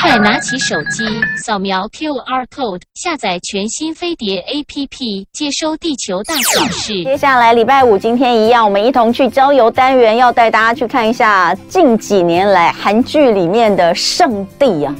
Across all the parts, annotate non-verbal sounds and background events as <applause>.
快拿起手机，扫描 QR code，下载全新飞碟 APP，接收地球大小事。接下来礼拜五今天一样，我们一同去郊游单元，要带大家去看一下近几年来韩剧里面的圣地啊，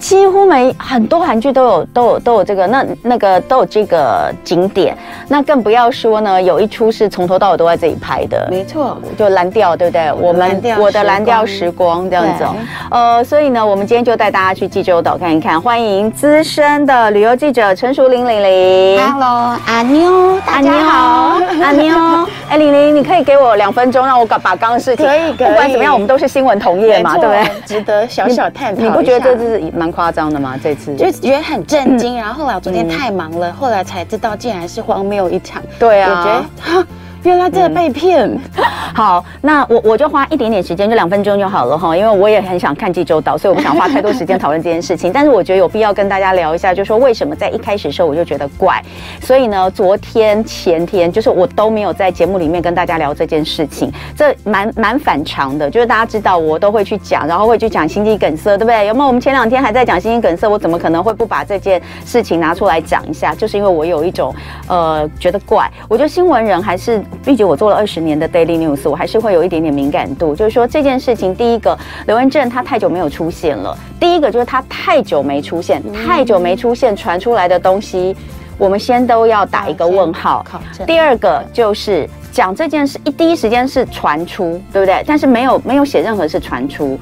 几乎每很多韩剧都有都有都有这个那那个都有这个景点，那更不要说呢，有一出是从头到尾都在这里拍的，没错，就蓝调，对不对？我们我的蓝调时光这样子，呃，所以呢，我们今天就带。大家去济州岛看一看，欢迎资深的旅游记者陈淑玲玲玲。Hello，阿妞，大家好，阿妞。<laughs> 哎，玲玲，你可以给我两分钟，让我把把刚事情。可以，可以。不管怎么样，我们都是新闻同业嘛，对不对？值得小小探讨。你不觉得这次蛮夸张的吗？这次就觉得很震惊。然后后来我昨天太忙了，后来才知道竟然是荒谬一场。对啊。<laughs> 原来这被骗、嗯，<laughs> 好，那我我就花一点点时间，就两分钟就好了哈，因为我也很想看济州岛，所以我不想花太多时间讨论这件事情。但是我觉得有必要跟大家聊一下，就是说为什么在一开始的时候我就觉得怪，所以呢，昨天前天就是我都没有在节目里面跟大家聊这件事情，这蛮蛮反常的，就是大家知道我都会去讲，然后会去讲心肌梗塞，对不对？有没有？我们前两天还在讲心肌梗塞，我怎么可能会不把这件事情拿出来讲一下？就是因为我有一种呃觉得怪，我觉得新闻人还是。毕竟我做了二十年的 Daily News，我还是会有一点点敏感度。就是说这件事情，第一个刘文正他太久没有出现了，第一个就是他太久没出现，太久没出现传出来的东西，我们先都要打一个问号。第二个就是讲这件事一第一时间是传出，对不对？但是没有没有写任何是传出，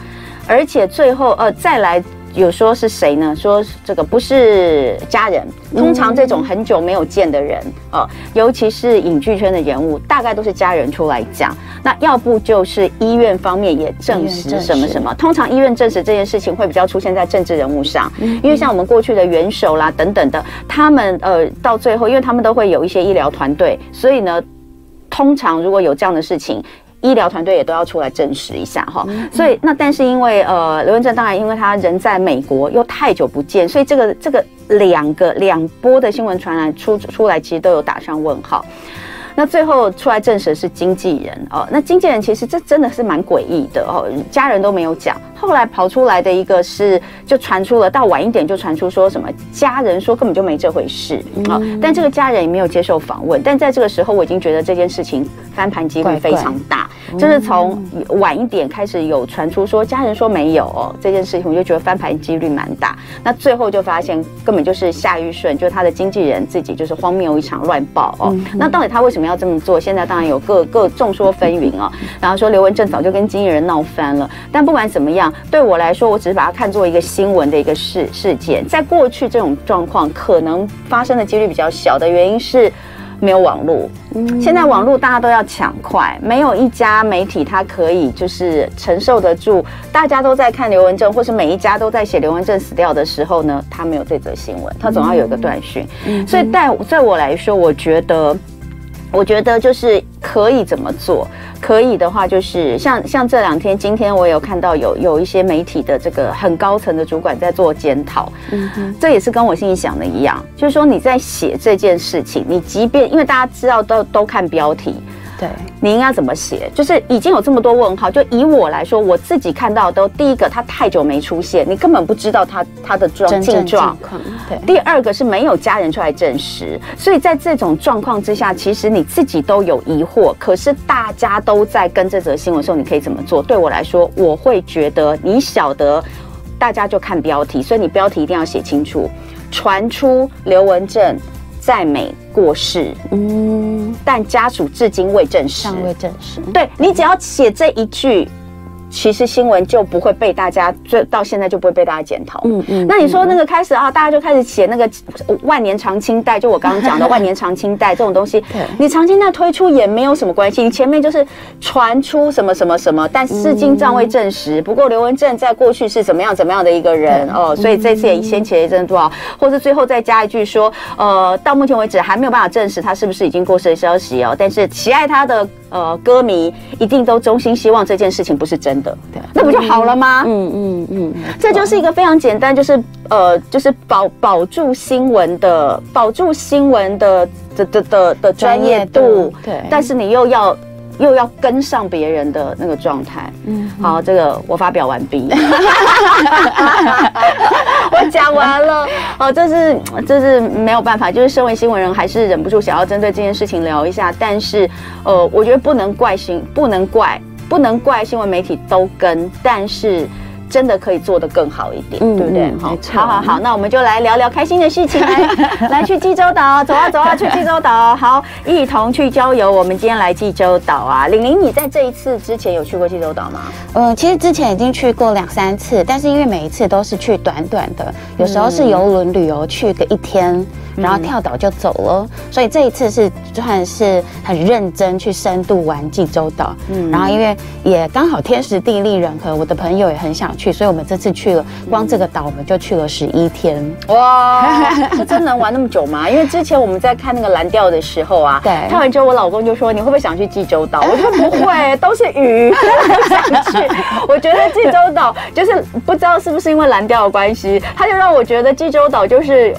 而且最后呃再来。有说是谁呢？说这个不是家人。通常这种很久没有见的人，呃，尤其是影剧圈的人物，大概都是家人出来讲。那要不就是医院方面也证实什么什么。通常医院证实这件事情会比较出现在政治人物上，因为像我们过去的元首啦等等的，他们呃到最后，因为他们都会有一些医疗团队，所以呢，通常如果有这样的事情。医疗团队也都要出来证实一下哈，所以那但是因为呃刘文正当然因为他人在美国又太久不见，所以这个这个两个两波的新闻传来出出来其实都有打上问号。那最后出来证实是经纪人哦，那经纪人其实这真的是蛮诡异的哦，家人都没有讲。后来跑出来的一个是就传出了，到晚一点就传出说什么家人说根本就没这回事啊、哦，但这个家人也没有接受访问。但在这个时候，我已经觉得这件事情翻盘机会非常大，就是从晚一点开始有传出说家人说没有哦，这件事情，我就觉得翻盘几率蛮大。那最后就发现根本就是夏玉顺，就是他的经纪人自己就是荒谬一场乱报哦。那到底他为什么要这么做？现在当然有各各众说纷纭啊。然后说刘文正早就跟经纪人闹翻了，但不管怎么样。对我来说，我只是把它看作一个新闻的一个事事件。在过去，这种状况可能发生的几率比较小的原因是没有网络。嗯，现在网络大家都要抢快，没有一家媒体它可以就是承受得住。大家都在看刘文正，或是每一家都在写刘文正死掉的时候呢，他没有这则新闻，他总要有一个断讯。嗯，所以在在我来说，我觉得。我觉得就是可以怎么做，可以的话就是像像这两天，今天我有看到有有一些媒体的这个很高层的主管在做检讨，嗯哼，这也是跟我心里想的一样，就是说你在写这件事情，你即便因为大家知道都都看标题。对，你应该怎么写？就是已经有这么多问号，就以我来说，我自己看到都第一个，他太久没出现，你根本不知道他他的状境状。对，第二个是没有家人出来证实，所以在这种状况之下，其实你自己都有疑惑。可是大家都在跟这则新闻的时候，你可以怎么做？对我来说，我会觉得你晓得，大家就看标题，所以你标题一定要写清楚，传出刘文正。在美过世，嗯，但家属至今未证实，尚未证实。对，你只要写这一句。其实新闻就不会被大家，就到现在就不会被大家检讨。嗯嗯。那你说那个开始啊，大家就开始写那个万年长青带，就我刚刚讲的 <laughs> 万年长青带这种东西。对。你长青带推出也没有什么关系，你前面就是传出什么什么什么，但至今暂未证实。不过刘文正在过去是怎么样怎么样的一个人哦，所以这次也掀起了一阵多少，或是最后再加一句说，呃，到目前为止还没有办法证实他是不是已经过世的消息哦。但是喜爱他的呃歌迷一定都衷心希望这件事情不是真的。对，那不就好了吗？嗯嗯嗯，这就是一个非常简单，就是呃，就是保保住新闻的，保住新闻的的的的的专业度。对，但是你又要又要跟上别人的那个状态。嗯，好，这个我发表完毕。<laughs> 我讲完了哦，这是这是没有办法，就是身为新闻人，还是忍不住想要针对这件事情聊一下。但是，呃，我觉得不能怪新，不能怪，不能怪新闻媒体都跟，但是。真的可以做得更好一点，嗯、对不对？好，好好好，那我们就来聊聊开心的事情，来 <laughs> 来去济州岛，走啊走啊，去济州岛，好，一同去郊游。我们今天来济州岛啊，玲玲，你在这一次之前有去过济州岛吗？嗯，其实之前已经去过两三次，但是因为每一次都是去短短的，有时候是游轮旅游去个一天。然后跳岛就走了，所以这一次是算是很认真去深度玩济州岛。嗯，然后因为也刚好天时地利人和，我的朋友也很想去，所以我们这次去了，光这个岛我们就去了十一天。哇，<laughs> 是真能玩那么久吗？因为之前我们在看那个蓝调的时候啊，对，看完之后我老公就说，你会不会想去济州岛？我说不会，都是鱼，<laughs> 不想去。我觉得济州岛就是不知道是不是因为蓝调的关系，他就让我觉得济州岛就是，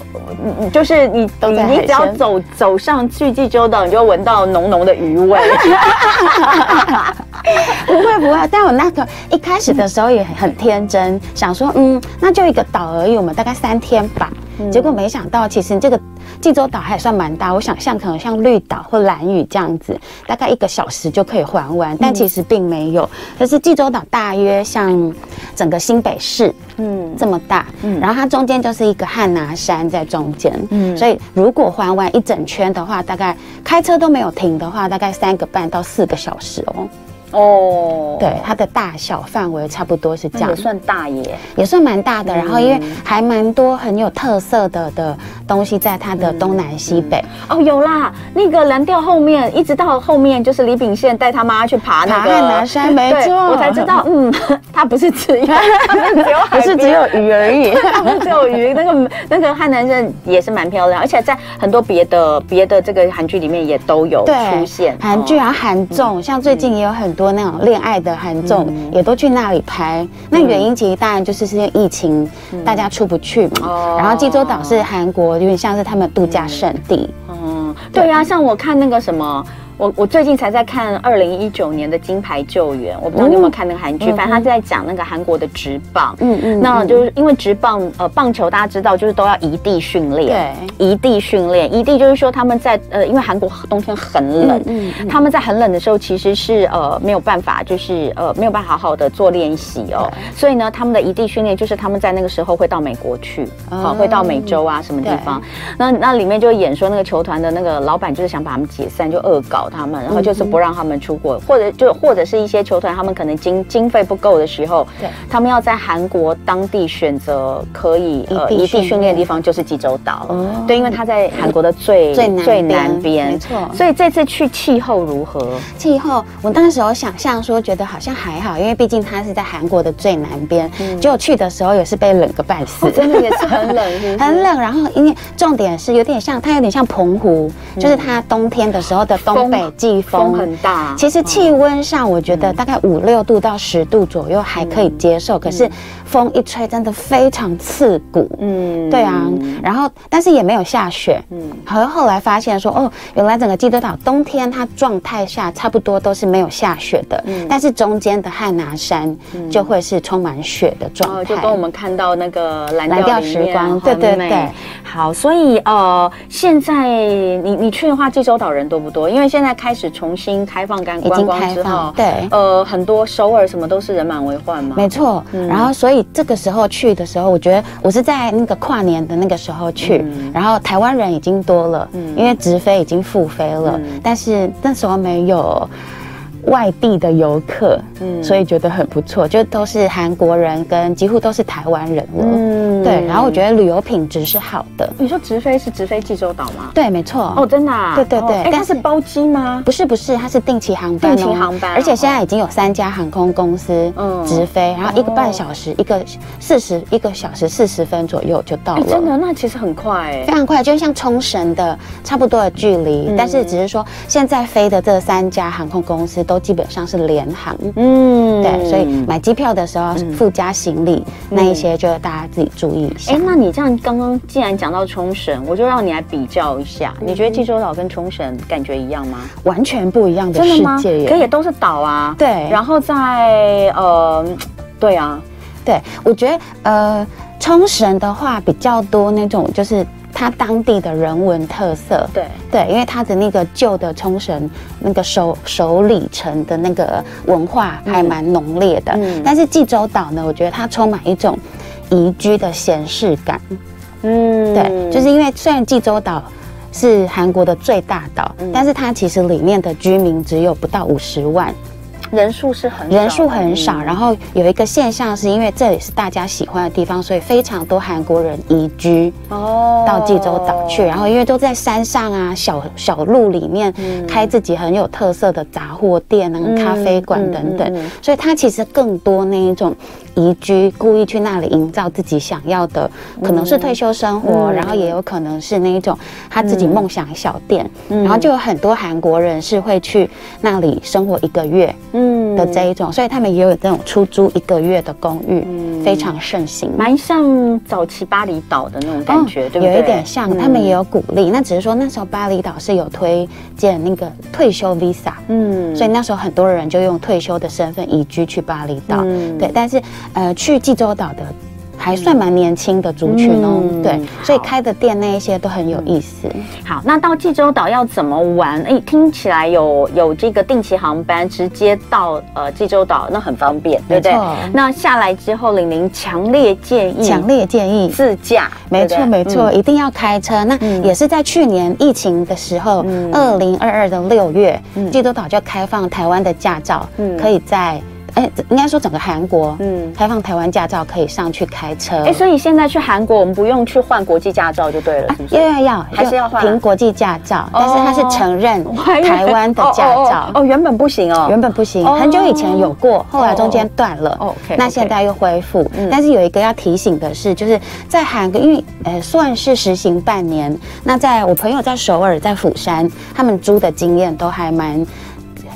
就是。你你你只要走走上去济州岛，你就闻到浓浓的鱼味。<laughs> <laughs> 不会不会，但我那个一开始的时候也很天真，想说嗯，那就一个岛而已，我们大概三天吧。嗯、结果没想到，其实这个济州岛还算蛮大。我想象可能像绿岛或蓝屿这样子，大概一个小时就可以环完，但其实并没有。可是济州岛大约像整个新北市，嗯，这么大，嗯，然后它中间就是一个汉拿山在中间，嗯，所以如果环完一整圈的话，大概开车都没有停的话，大概三个半到四个小时哦。哦，对，它的大小范围差不多是这样，也算大耶，也算蛮大的。然后因为还蛮多很有特色的的东西在它的东南西北。哦，有啦，那个蓝调后面一直到后面就是李秉宪带他妈去爬那个汉南山，没错，我才知道，嗯，<laughs> 它不是只有，<laughs> 不是只有鱼而已，它不是只有鱼。那个那个汉南山也是蛮漂亮，而且在很多别的别的这个韩剧里面也都有出现。韩剧啊，韩综，像最近也有很多。多那种恋爱的韩综也都去那里拍，那原因其实当然就是是因为疫情，大家出不去嘛。然后济州岛是韩国有点像是他们度假胜地。嗯，对呀，像我看那个什么。我我最近才在看二零一九年的《金牌救援》，我不知道你有没有看那个韩剧，反正他在讲那个韩国的职棒，嗯嗯，那就是因为职棒呃棒球大家知道就是都要移地训练，对，移地训练，移地就是说他们在呃因为韩国冬天很冷，嗯，他们在很冷的时候其实是呃没有办法就是呃没有办法好好的做练习哦，所以呢他们的移地训练就是他们在那个时候会到美国去，好会到美洲啊什么地方，那那里面就演说那个球团的那个老板就是想把他们解散，就恶搞。他们，然后就是不让他们出国，或者就或者是一些球团，他们可能经经费不够的时候，对，他们要在韩国当地选择可以呃异地训练的地方，就是济州岛。哦对，因为他在韩国的最最最南边，没错。所以这次去气候如何？气候，我那时候想象说，觉得好像还好，因为毕竟他是在韩国的最南边。结果去的时候也是被冷个半死，真的也是很冷，<laughs> 很冷。然后因为重点是有点像，它有点像澎湖，就是它冬天的时候的东北。季风，风很大，其实气温上我觉得大概五六度到十度左右还可以接受，可是风一吹真的非常刺骨。嗯，对啊，然后但是也没有下雪。嗯，好像后来发现说，哦，原来整个济州岛冬天它状态下差不多都是没有下雪的，嗯，但是中间的汉拿山就会是充满雪的状态，就跟我们看到那个蓝调时光，对对对。好，所以呃，现在你你去的话，济州岛人多不多？因为现在。开始重新开放观观光之后，对，呃，很多首尔什么都是人满为患嘛。没错，嗯、然后所以这个时候去的时候，我觉得我是在那个跨年的那个时候去，嗯、然后台湾人已经多了，嗯、因为直飞已经复飞了，嗯、但是那时候没有。外地的游客，嗯，所以觉得很不错，就都是韩国人跟几乎都是台湾人了，嗯，对。然后我觉得旅游品质是好的。你说直飞是直飞济州岛吗？对，没错。哦，真的啊？对对对。但是包机吗？不是不是，它是定期航班。定期航班。而且现在已经有三家航空公司直飞，然后一个半小时，一个四十一个小时四十分左右就到了。真的？那其实很快哎，非常快，就像冲绳的差不多的距离。但是只是说现在飞的这三家航空公司都基本上是。联航，嗯，对，所以买机票的时候附加行李那一些，就大家自己注意一下。哎，那你这样刚刚既然讲到冲绳，我就让你来比较一下，你觉得济州岛跟冲绳感觉一样吗？完全不一样的世界耶，可也都是岛啊。对，然后在呃，对啊，对，我觉得呃。冲绳的话比较多那种就是。它当地的人文特色，对。对，因为它的那个旧的冲绳那个首首里城的那个文化还蛮浓烈的，嗯，但是济州岛呢，我觉得它充满一种宜居的闲适感，嗯，对，就是因为虽然济州岛是韩国的最大岛，嗯，但是它其实里面的居民只有不到五十万。人数是很人数很少，然后有一个现象是因为这里是大家喜欢的地方，所以非常多韩国人移居哦。到济州岛去，然后因为都在山上啊小小路里面开自己很有特色的杂货店啊、咖啡馆等等，所以它其实更多那一种移居，故意去那里营造自己想要的，可能是退休生活，然后也有可能是那一种他自己梦想小店，然后就有很多韩国人是会去那里生活一个月。嗯。的这一种，所以他们也有这种出租一个月的公寓，嗯、非常盛行，蛮像早期巴厘岛的那种感觉，哦、对不对？有一点像，嗯、他们也有鼓励，那只是说那时候巴厘岛是有推荐那个退休 visa，嗯，所以那时候很多人就用退休的身份移居去巴厘岛，嗯、对，但是呃，去济州岛的。还算蛮年轻的族群哦，嗯、对，所以开的店那一些都很有意思。好，那到济州岛要怎么玩？哎，听起来有有这个定期航班直接到呃济州岛，那很方便，对不对？那下来之后，玲玲强烈建议，强烈建议自驾，没错没错，嗯、一定要开车。那也是在去年疫情的时候，二零二二的六月，嗯、济州岛就开放台湾的驾照，嗯、可以在。哎，应该说整个韩国，嗯，开放台湾驾照可以上去开车。哎，所以现在去韩国，我们不用去换国际驾照就对了，是不是？要要要，还是要换凭国际驾照，但是它是承认台湾的驾照。哦，原本不行哦，原本不行，很久以前有过，后来中间断了。OK，那现在又恢复。但是有一个要提醒的是，就是在韩国，因为呃算是实行半年，那在我朋友在首尔、在釜山，他们租的经验都还蛮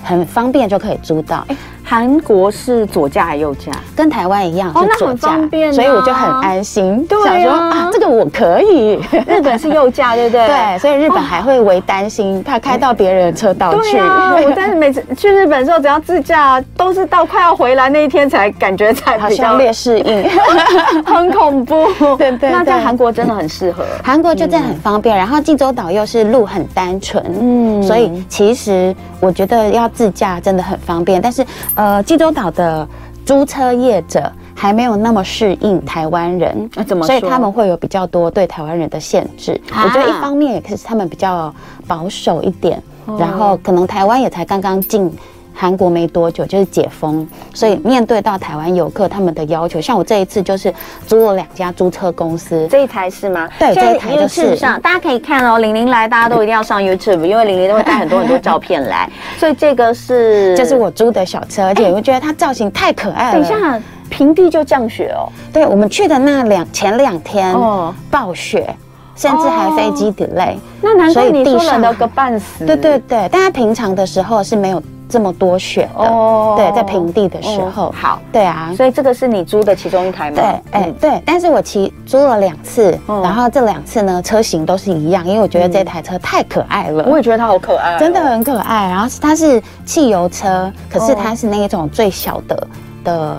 很方便，就可以租到。韩国是左驾还是右驾？跟台湾一样哦，那很方便，所以我就很安心，想说啊，这个我可以。日本是右驾，<laughs> 对不对？对，所以日本还会为担心怕开到别人的车道去。对啊，我但是每次去日本的时候，只要自驾，都是到快要回来那一天才感觉才比较略适应，<laughs> 很恐怖。对对，那在韩国真的很适合，韩国就真的很方便。然后济州岛又是路很单纯，嗯，所以其实我觉得要自驾真的很方便，但是。呃，济州岛的租车业者还没有那么适应台湾人，啊，怎么？所以他们会有比较多对台湾人的限制。啊，我觉得一方面也是他们比较保守一点，哦，然后可能台湾也才刚刚进。韩国没多久就是解封，所以面对到台湾游客他们的要求，像我这一次就是租了两家租车公司，这一台是吗？对，这一台就是上，大家可以看哦。玲玲来，大家都一定要上 YouTube，因为玲玲都会带很多很多照片来，<laughs> 所以这个是就是我租的小车，而且我觉得它造型太可爱了。等一下，平地就降雪哦？对，我们去的那两前两天哦，暴雪，甚至还飞机 delay，那难怪你说冷得个半死。对对对，但它平常的时候是没有。这么多雪的，哦，对，在平地的时候，好，对啊，所以这个是你租的其中一台吗？对，哎，对，但是我骑租了两次，然后这两次呢，车型都是一样，因为我觉得这台车太可爱了，我也觉得它好可爱，真的很可爱。然后它是汽油车，可是它是那一种最小的的。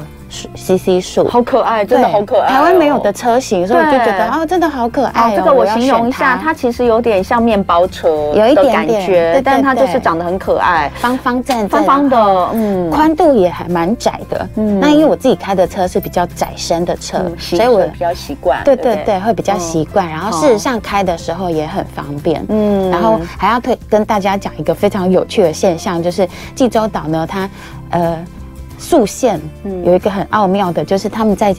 CC 数好可爱，真的好可爱。台湾没有的车型，所以我就觉得哦，真的好可爱。这个我形容一下，它其实有点像面包车，有一点感觉，但它就是长得很可爱，方方正正，方方的，嗯，宽度也还蛮窄的。嗯，那因为我自己开的车是比较窄身的车，所以我比较习惯。对对对，会比较习惯。然后事实上开的时候也很方便。嗯，然后还要推跟大家讲一个非常有趣的现象，就是济州岛呢，它呃。速限有一个很奥妙的，就是他们在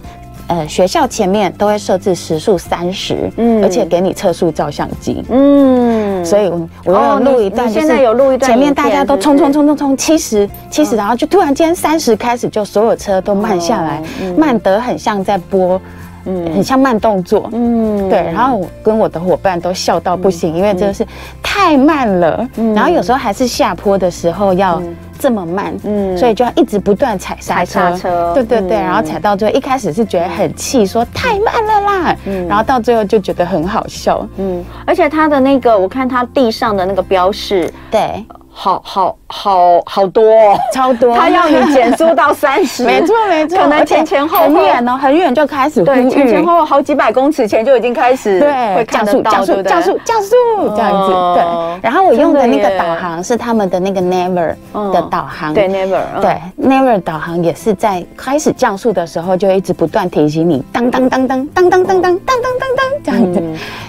呃学校前面都会设置时速三十，嗯，而且给你测速照相机，嗯，所以我我要录一段，现在有录一段，前面大家都冲冲冲冲冲七十七十，然后就突然间三十开始，就所有车都慢下来，慢得很像在播。嗯，很像慢动作，嗯，对。然后我跟我的伙伴都笑到不行，因为真的是太慢了。然后有时候还是下坡的时候要这么慢，嗯，所以就要一直不断踩刹车，对对对。然后踩到最后，一开始是觉得很气，说太慢了啦，嗯，然后到最后就觉得很好笑，嗯。而且它的那个，我看它地上的那个标示，对。好好好好多，哦，<laughs> 超多，他要你减速到三十，<laughs> 没错没错，可能前前后后。很远哦，很远就开始对，前前后后好几百公尺前就已经开始会降速降速降速降速这样子，对。然后我用的那个导航是他们的那个 Never 的导航，对 Never 对 Never 导航也是在开始降速的时候就一直不断提醒你，当当当当当当当当当当当当这样子，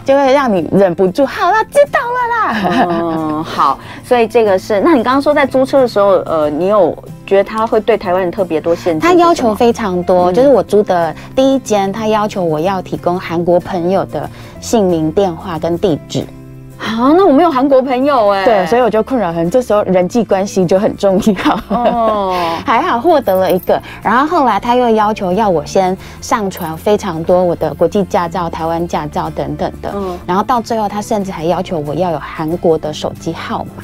就会让你忍不住，好了，知道了啦。嗯，好，所以这个。是，那你刚刚说在租车的时候，呃，你有觉得他会对台湾人特别多限制？他要求非常多，嗯、就是我租的第一间，他要求我要提供韩国朋友的姓名、电话跟地址。啊，那我没有韩国朋友哎，对，所以我就困扰很，这时候人际关系就很重要。哦，<laughs> 还好获得了一个，然后后来他又要求要我先上传非常多我的国际驾照、台湾驾照等等的。嗯，然后到最后他甚至还要求我要有韩国的手机号码。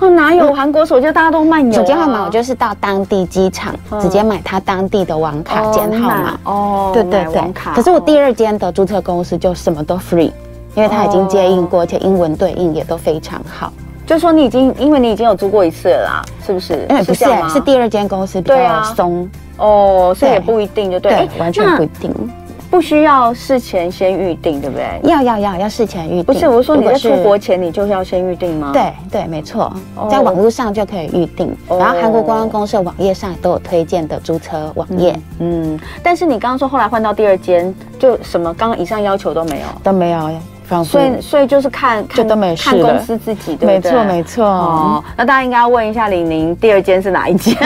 哦，哪有韩国手机？大家都漫游。手机号码我就是到当地机场直接买他当地的网卡兼号码。哦，对对对。可是我第二间的注册公司就什么都 free，因为他已经接应过，而且英文对应也都非常好。就是说你已经，因为你已经有租过一次了啦，是不是？哎，不是，是第二间公司比较松。哦，所以也不一定，就对，对，完全不一定。不需要事前先预定，对不对？要要要要事前预定。不是，我说你在出国前你就是要先预定吗？对对，没错，在网络上就可以预定。然后韩国观光公司的网页上都有推荐的租车网页。嗯，但是你刚刚说后来换到第二间，就什么刚刚以上要求都没有，都没有。所以，所以就是看看看公司自己，对不对？没错，没错。哦，那大家应该要问一下玲玲，第二间是哪一间？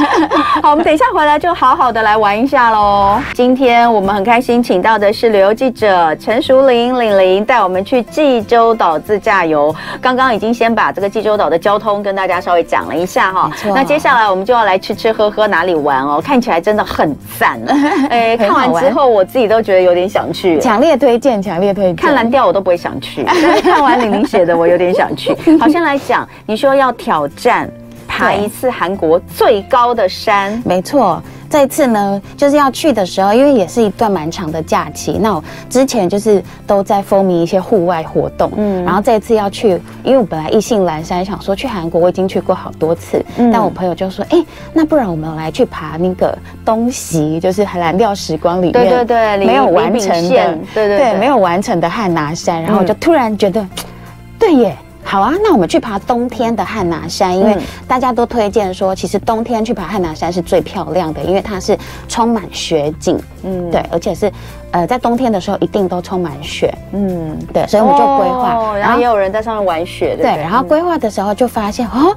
<laughs> 好，我们等一下回来就好好的来玩一下喽。今天我们很开心，请到的是旅游记者陈淑玲玲玲，带我们去济州岛自驾游。刚刚已经先把这个济州岛的交通跟大家稍微讲了一下哈。那接下来我们就要来吃吃喝喝，哪里玩哦？看起来真的很赞。<laughs> 哎，看完之后我自己都觉得有点想去，强烈推荐，强烈推荐。看蓝调。我都不会想去，但是看完玲玲写的，我有点想去。好，先来讲，你说要挑战爬一次韩国最高的山，没错。这次呢，就是要去的时候，因为也是一段蛮长的假期。那我之前就是都在风靡一些户外活动，嗯，然后这次要去，因为我本来意兴阑珊，想说去韩国，我已经去过好多次，嗯，但我朋友就说，哎，那不然我们来去爬那个东西，就是蓝调时光里面，对对对，没有完成的，对对没有完成的汉拿山，然后我就突然觉得，对耶。好啊，那我们去爬冬天的汉拿山，因为大家都推荐说，其实冬天去爬汉拿山是最漂亮的，因为它是充满雪景，嗯，对，而且是，呃，在冬天的时候一定都充满雪，嗯，对，所以我们就规划，哦，然后也有人在上面玩雪，对，对，然后规划的时候就发现，哦。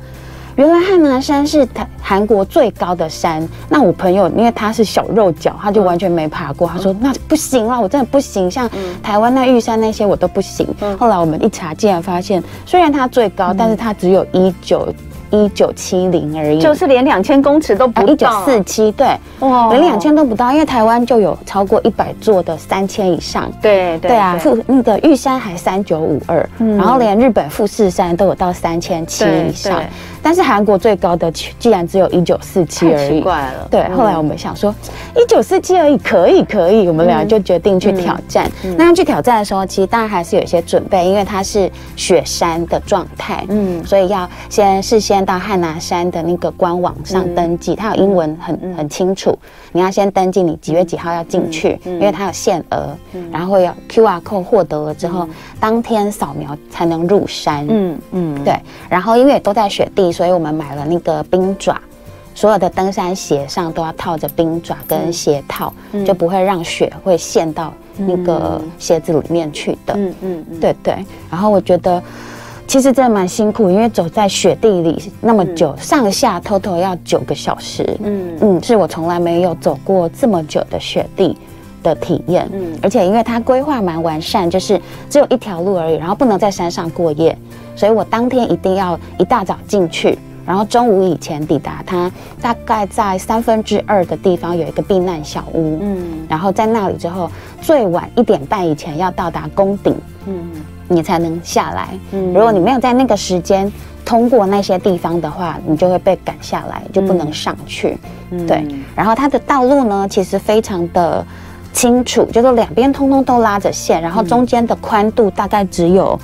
原来汉拿山是台韩国最高的山。那我朋友因为他是小肉脚，他就完全没爬过。他说：“那不行啊，我真的不行。像台湾那玉山那些我都不行。”后来我们一查，竟然发现，虽然它最高，但是它只有一九。一九七零而已，就是连两千公尺都不到。一九四七，对，哇，连两千都不到，因为台湾就有超过一百座的三千以上。对对，对啊，富那个玉山还三九五二，然后连日本富士山都有到三千七以上，但是韩国最高的居然只有一九四七而已，奇怪了。对，后来我们想说一九四七而已，可以可以，我们俩就决定去挑战。那要去挑战的时候，其实当然还是有一些准备，因为它是雪山的状态，嗯，所以要先事先。到汉拿山的那个官网上登记，它有英文很很清楚。你要先登记你几月几号要进去，因为它有限额，然后要 QR code 获得了之后，当天扫描才能入山。嗯嗯，对。然后因为都在雪地，所以我们买了那个冰爪，所有的登山鞋上都要套着冰爪跟鞋套，就不会让雪会陷到那个鞋子里面去的。嗯嗯，对对。然后我觉得。其实真的蛮辛苦，因为走在雪地里那么久，嗯、上下 total 要九个小时。嗯嗯，是我从来没有走过这么久的雪地的体验。嗯，而且因为它规划蛮完善，就是只有一条路而已，然后不能在山上过夜，所以我当天一定要一大早进去，然后中午以前抵达它。大概在三分之二的地方有一个避难小屋。嗯，然后在那里之后，最晚一点半以前要到达宫顶。嗯。你才能下来。嗯，如果你没有在那个时间通过那些地方的话，你就会被赶下来，就不能上去。嗯，对。然后它的道路呢，其实非常的清楚，就是两边通通都拉着线，然后中间的宽度大概只有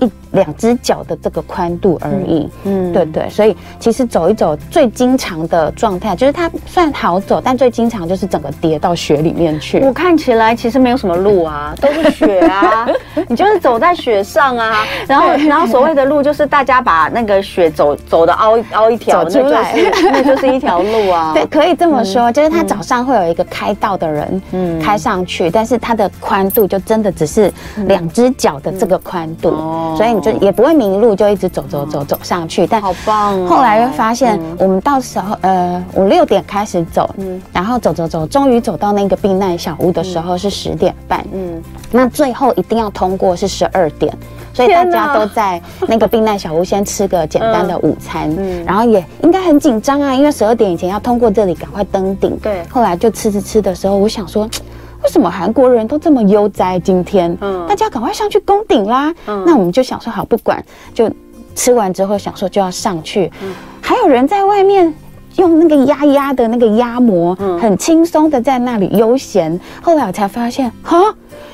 一两只脚的这个宽度而已。嗯，对对，所以其实走一走最经常的状态就是它算好走，但最经常就是整个跌到雪里面去。我看起来其实没有什么路啊，<laughs> 都是雪啊，你就是走在雪上啊。<laughs> 然后然后所谓的路就是大家把那个雪走走的凹凹一条，<laughs> 出来，那就是那就是一条路啊。对，可以这么说，就是它早上会有一个开道的人，嗯，开上去，但是它的宽度就真的只是两只脚的这个宽度，所以你就也不会迷路，就一直走走走走上去。但好棒！后来又发现，我们到时候呃五六点开始走，嗯，然后走走走，终于走到那个避难小屋的时候是十点半，嗯，那最后一定要通过是十二点。所以大家都在那个避难小屋先吃个简单的午餐，嗯，然后也应该很紧张啊，因为十二点以前要通过这里，赶快登顶。对，后来就吃吃吃的时候，我想说，为什么韩国人都这么悠哉？今天，嗯，大家赶快上去攻顶啦。嗯，那我们就想说，好，不管，就吃完之后想说就要上去。嗯，还有人在外面用那个压压的那个压模，嗯，很轻松的在那里悠闲。后来我才发现，哈，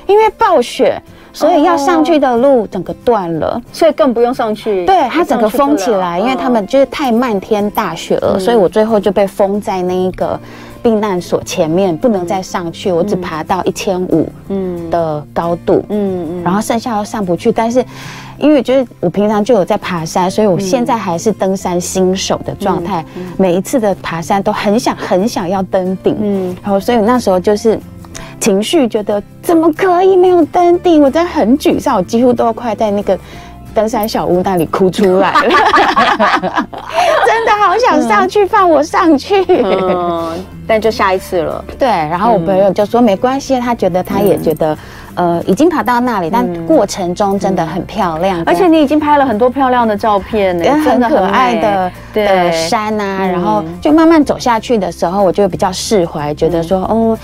因为暴雪。所以要上去的路整个断了，所以更不用上去。对，它整个封起来，因为他们就是太漫天大雪了，所以我最后就被封在那一个避难所前面，不能再上去。我只爬到一千五嗯的高度，嗯嗯，然后剩下都上不去。但是因为就是我平常就有在爬山，所以我现在还是登山新手的状态。每一次的爬山都很想很想要登顶，嗯，然后所以那时候就是。情绪觉得怎么可以没有登顶？我真的很沮丧，我几乎都快在那个登山小屋那里哭出来了。<laughs> 真的好想上去，放我上去。嗯，但就下一次了。对，然后我朋友就说没关系，他觉得他也觉得，呃，已经爬到那里，但过程中真的很漂亮，而且你已经拍了很多漂亮的照片，跟很可爱的的山啊，然后就慢慢走下去的时候，我就比较释怀，觉得说，哦。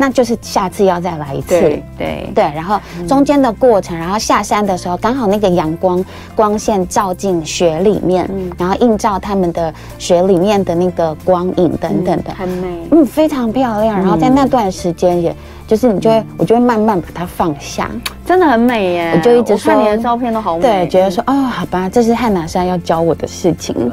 那就是下次要再来一次，对对，对，然后中间的过程，然后下山的时候，刚好那个阳光光线照进雪里面，然后映照他们的雪里面的那个光影等等的，很美，嗯，非常漂亮。然后在那段时间，也就是你就会，我就会慢慢把它放下，真的很美耶。我就一直看你的照片都好美，对，觉得说哦，好吧，这是汉拿山要教我的事情。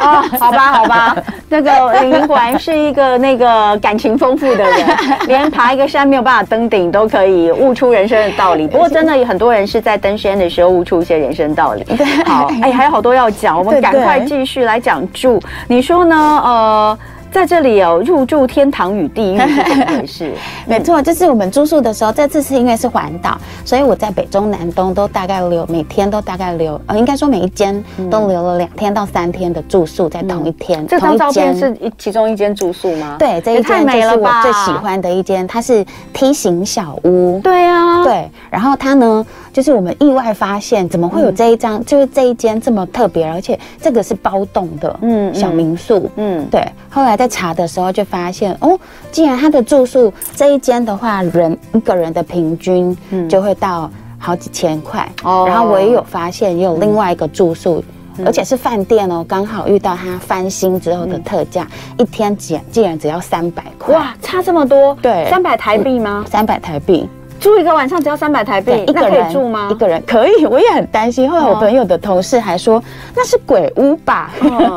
啊，<laughs> 好吧，好吧，那个李玲果然是一个那个感情丰富的人，<laughs> 连爬一个山没有办法登顶都可以悟出人生的道理。不过真的有很多人是在登山的时候悟出一些人生道理。<laughs> 好，哎，还有好多要讲，我们赶快继续来讲住。你说呢？呃。在这里有入住天堂与地狱 <laughs> 是？<laughs> 没错，就是我们住宿的时候，这次是因为是环岛，所以我在北中南东都大概留，每天都大概留，呃，应该说每一间都留了两天到三天的住宿在同一天。这张照片是一其中一间住宿吗？对，这一间就是我最喜欢的一间，它是梯形小屋。对啊，对，然后它呢，就是我们意外发现，怎么会有这一张，就是这一间这么特别，而且这个是包栋的，嗯，小民宿，嗯，对，后来在。在查的时候就发现哦，既然他的住宿这一间的话，人一个人的平均就会到好几千块。哦，然后我也有发现，也有另外一个住宿，而且是饭店哦，刚好遇到他翻新之后的特价，一天竟竟然只要三百块。哇，差这么多？对，三百台币吗？三百台币。住一个晚上只要三百台币，一个人可以住吗？一个人。可以，我也很担心。后来我朋友的同事还说那是鬼屋吧，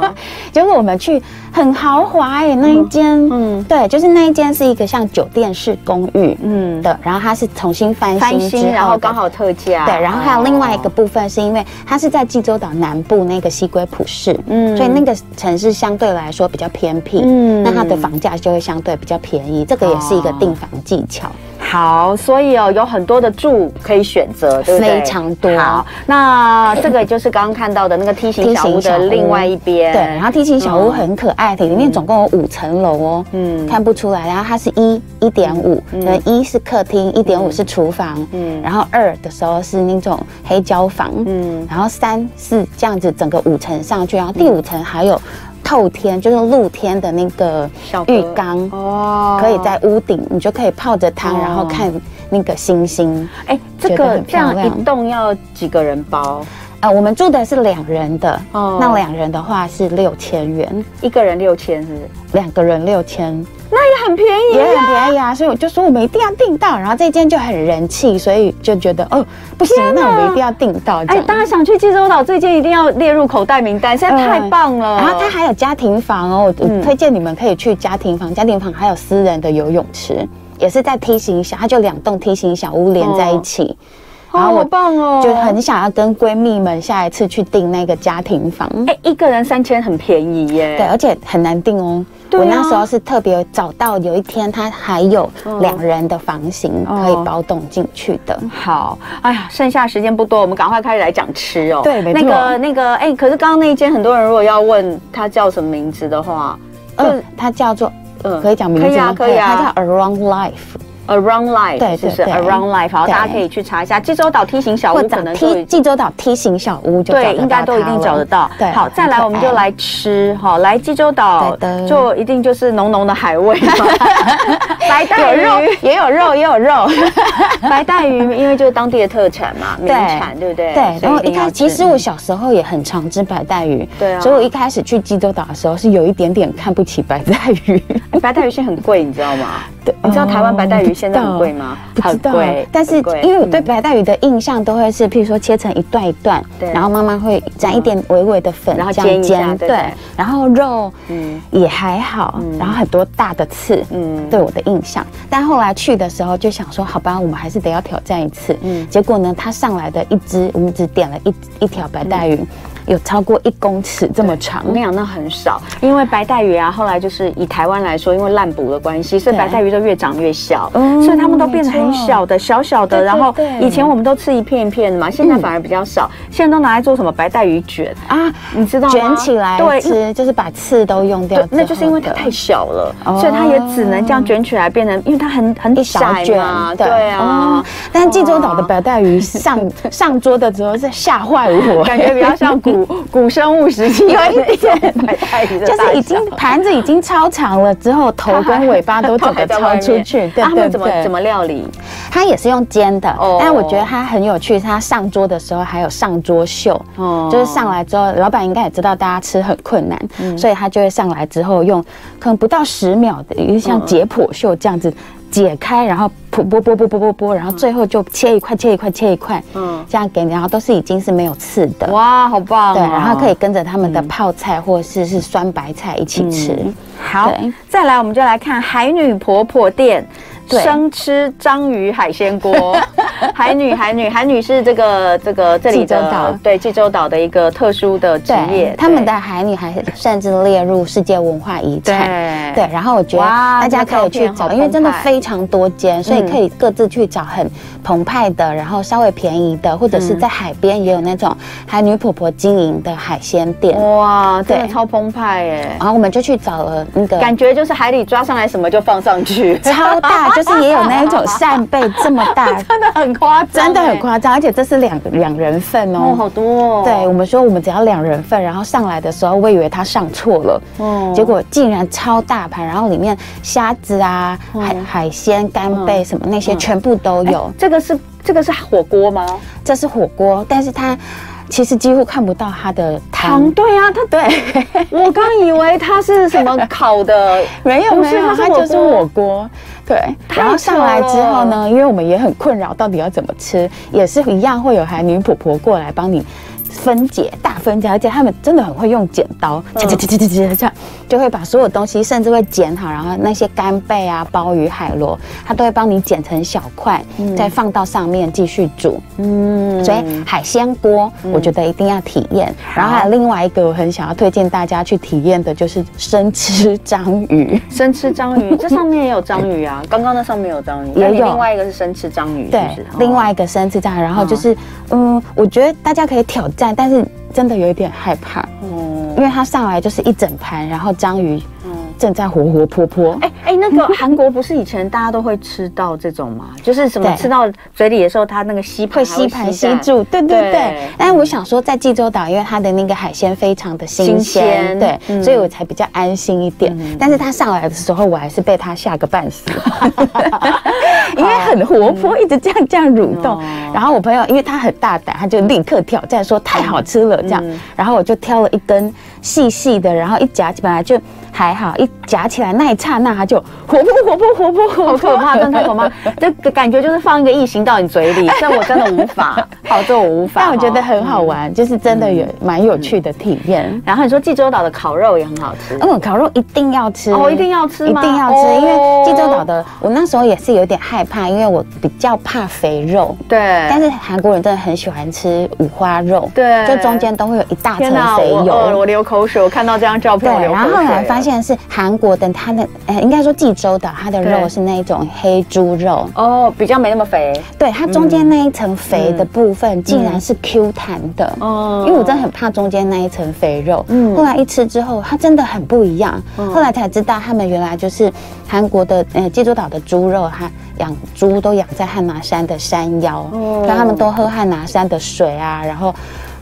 <laughs> 结果我们去很豪华哎，那一间，嗯，对，就是那一间是一个像酒店式公寓，嗯。的，然后它是重新翻新之后，然后刚好特价，对，然后还有另外一个部分是因为它是在济州岛南部那个西归浦市，嗯，所以那个城市相对来说比较偏僻，嗯，那它的房价就会相对比较便宜，这个也是一个订房技巧。好，所以哦，有很多的住可以选择，对不对？非常多。好，那这个就是刚刚看到的那个梯形小屋的另外一边。<laughs> 对，然后梯形小屋很可爱的，里面总共有五层楼哦。嗯，看不出来。然后它是一一点五，呃，一是客厅，一点五是厨房。嗯，然后二的时候是那种黑胶房。嗯，然后三是这样子，整个五层上去，然后第五层还有。透天就是露天的那个浴缸哦，可以在屋顶，你就可以泡着汤，然后看那个星星。哎，这个这样一栋要几个人包？呃，我们住的是两人的，那两人的话是六千元，一个人六千是不是？两个人六千，那也很便宜，也很便宜啊。所以我就说我们一定要订到，然后这间就很人气，所以就觉得哦不行，那我们一定要订到。哎，大家想去济州岛，这间一定要列入口袋名单，实在太棒了。然后它还有家庭房哦，我推荐你们可以去家庭房，家庭房还有私人的游泳池，也是在梯形小，它就两栋梯形小屋连在一起。然后我棒哦，就很想要跟闺蜜们下一次去订那个家庭房。哎，一个人三千很便宜耶。对，而且很难订哦。我那时候是特别找到有一天他还有两人的房型可以包栋进去的。好，哎呀，剩下时间不多，我们赶快开始来讲吃哦。对，没错。那个那个，哎，可是刚刚那一间很多人如果要问他叫什么名字的话，嗯，他叫做，嗯，可以讲名字吗？可以啊，他叫 Around Life。Around Life，对，就是 Around Life，好，大家可以去查一下济州岛梯形小屋，可能梯济州岛梯形小屋就对，应该都一定找得到。对，好，再来我们就来吃哈，来济州岛就一定就是浓浓的海味，<laughs> 白带鱼。也有肉也有肉，<laughs> 白带鱼因为就是当地的特产嘛，名产，对不对？对。然后一开始其实我小时候也很常吃白带鱼，对啊，所以我一开始去济州岛的时候是有一点点看不起白带鱼，<laughs> 白带鱼现在很贵，你知道吗？对，你知道台湾白带鱼现在很贵吗？不知道，但是因为我对白带鱼的印象都会是，譬如说切成一段一段，对，然后妈妈会沾一点微微的粉，然后煎一下，对，然后肉嗯。也还好，然后很多大的刺，嗯，对我的印象。但后来去的时候就想说，好吧，我们还是得要挑战一次。嗯，结果呢，他上来的一只，我们只点了一一条白带鱼。有超过一公尺这么长，那样那很少，因为白带鱼啊，后来就是以台湾来说，因为滥捕的关系，所以白带鱼都越长越小，所以它们都变得很小的，小小的。然后以前我们都吃一片一片的嘛，现在反而比较少，现在都拿来做什么白带鱼卷？啊，你知道吗？卷起来对吃，就是把刺都用掉。那就是因为它太小了，所以它也只能这样卷起来，变成因为它很很小嘛，对。啊。但是济州岛的白带鱼上 <laughs> 上桌的时候是吓坏我，感觉比较像古。古古生物时期有一点，<laughs> 就是已经盘子已经超长了，之后头跟 <laughs> 尾巴都整个超出去。对，他们怎么怎么料理？它也是用煎的，但我觉得它很有趣。它上桌的时候还有上桌秀，就是上来之后，老板应该也知道大家吃很困难，所以他就会上来之后用可能不到十秒的，一个像解剖秀这样子。解开，然后剥剥剥剥剥剥剥，然后最后就切一块切一块切一块，嗯，这样给你，然后都是已经是没有刺的。哇，好棒！对，然后可以跟着他们的泡菜或者是是酸白菜一起吃。好，再来我们就来看海女婆婆店。生吃章鱼海鲜锅，<laughs> 海女海女海女是这个这个这里的对济州岛的一个特殊的职业，他们的海女还甚至列入世界文化遗产。对，然后我觉得大家可以去找，因为真的非常多间，所以可以各自去找很澎湃的，然后稍微便宜的，或者是在海边也有那种海女婆婆经营的海鲜店。哇，真的超澎湃耶！然后我们就去找了那个，感觉就是海里抓上来什么就放上去，超大。<laughs> 就是也有那一种扇贝这么大，<laughs> 真的很夸张，真的很夸张，而且这是两两人份哦，好多。对，我们说我们只要两人份，然后上来的时候我以为他上错了，哦，结果竟然超大盘，然后里面虾子啊、海海鲜、干贝什么那些全部都有。这个是这个是火锅吗？这是火锅，但是它。其实几乎看不到它的汤，对啊，它对 <laughs> 我刚以为它是什么烤的，<laughs> 没有没有，它就是火锅。对，然后上来之后呢，因为我们也很困扰，到底要怎么吃，也是一样会有海女婆婆过来帮你。分解大分解，而且他们真的很会用剪刀，切切切切切切这样，就会把所有东西，甚至会剪好，然后那些干贝啊、鲍鱼、海螺，他都会帮你剪成小块，再放到上面继续煮。嗯，所以海鲜锅我觉得一定要体验。然后还有另外一个我很想要推荐大家去体验的，就是生吃章鱼。生吃章鱼，这上面也有章鱼啊。刚刚那上面有章鱼，也有另外一个是生吃章鱼，对，另外一个生吃章鱼。然后就是，嗯，我觉得大家可以挑战。但是真的有一点害怕，嗯，因为它上来就是一整盘，然后章鱼，嗯，正在活活泼泼。哎哎，那个韩国不是以前大家都会吃到这种吗？<laughs> 就是什么吃到嘴里的时候，它那个吸盘会吸盘吸住。对对对。但是我想说，在济州岛，因为它的那个海鲜非常的新鲜，对，所以我才比较安心一点。但是它上来的时候，我还是被它吓个半死，<laughs> 因为很活泼，一直这样这样蠕动。然后我朋友因为他很大胆，他就立刻挑战说太好吃了这样。然后我就挑了一根细细的，然后一夹起来就。还好，一夹起来那一刹那，它就活泼活泼活泼，好可怕，真的太可怕。<laughs> 这个感觉就是放一个异形到你嘴里，<laughs> 但我真的无法。好，这我无法。但我觉得很好玩，就是真的有蛮有趣的体验。然后你说济州岛的烤肉也很好吃，嗯，烤肉一定要吃，哦，一定要吃，一定要吃，因为济州岛的我那时候也是有点害怕，因为我比较怕肥肉。对。但是韩国人真的很喜欢吃五花肉，对，就中间都会有一大层肥油。我流口水，我看到这张照片，对，然后后来发现是韩国的，它的呃，应该说济州岛，它的肉是那种黑猪肉哦，比较没那么肥。对，它中间那一层肥的部分竟然是 Q 弹的哦，因为我真的很怕中间那一层肥肉。嗯，后来一吃之后，它真的很不一样。后来才知道，他们原来就是韩国的呃济州岛的猪肉，它养猪都养在汉拿山的山腰，让他们都喝汉拿山的水啊，然后。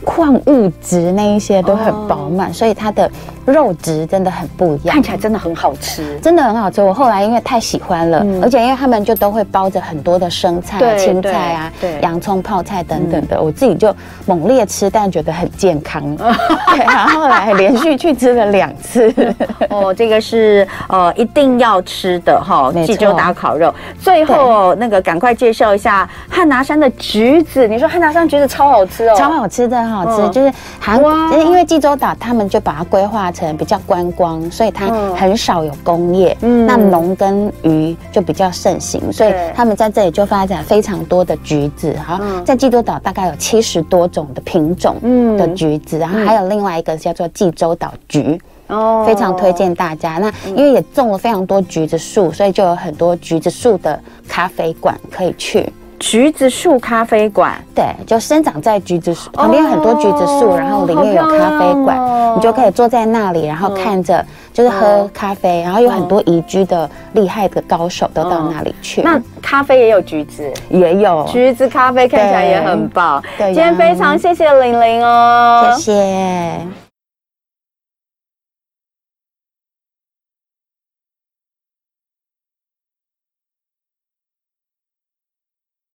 矿物质那一些都很饱满，所以它的肉质真的很不一样，看起来真的很好吃，真的很好吃。我后来因为太喜欢了，而且因为他们就都会包着很多的生菜、青菜啊、洋葱、泡菜等等的，我自己就猛烈吃，但觉得很健康。<laughs> 对然后后来连续去吃了两次。<laughs> 哦，这个是呃一定要吃的哈，济州岛烤肉。最后那个赶快介绍一下汉拿山的橘子，你说汉拿山橘子超好吃哦，超好吃的。好吃，就是韩国，因为济州岛他们就把它规划成比较观光，所以它很少有工业。嗯，那农跟渔就比较盛行，所以他们在这里就发展非常多的橘子。哈，在济州岛大概有七十多种的品种的橘子，然后还有另外一个叫做济州岛橘，哦，非常推荐大家。那因为也种了非常多橘子树，所以就有很多橘子树的咖啡馆可以去。橘子树咖啡馆，对，就生长在橘子树旁边，有很多橘子树，然后里面有咖啡馆，你就可以坐在那里，然后看着，就是喝咖啡，然后有很多移居的厉害的高手都到那里去。那咖啡也有橘子，也有橘子咖啡，看起来也很棒。对，今天非常谢谢玲玲哦，谢谢。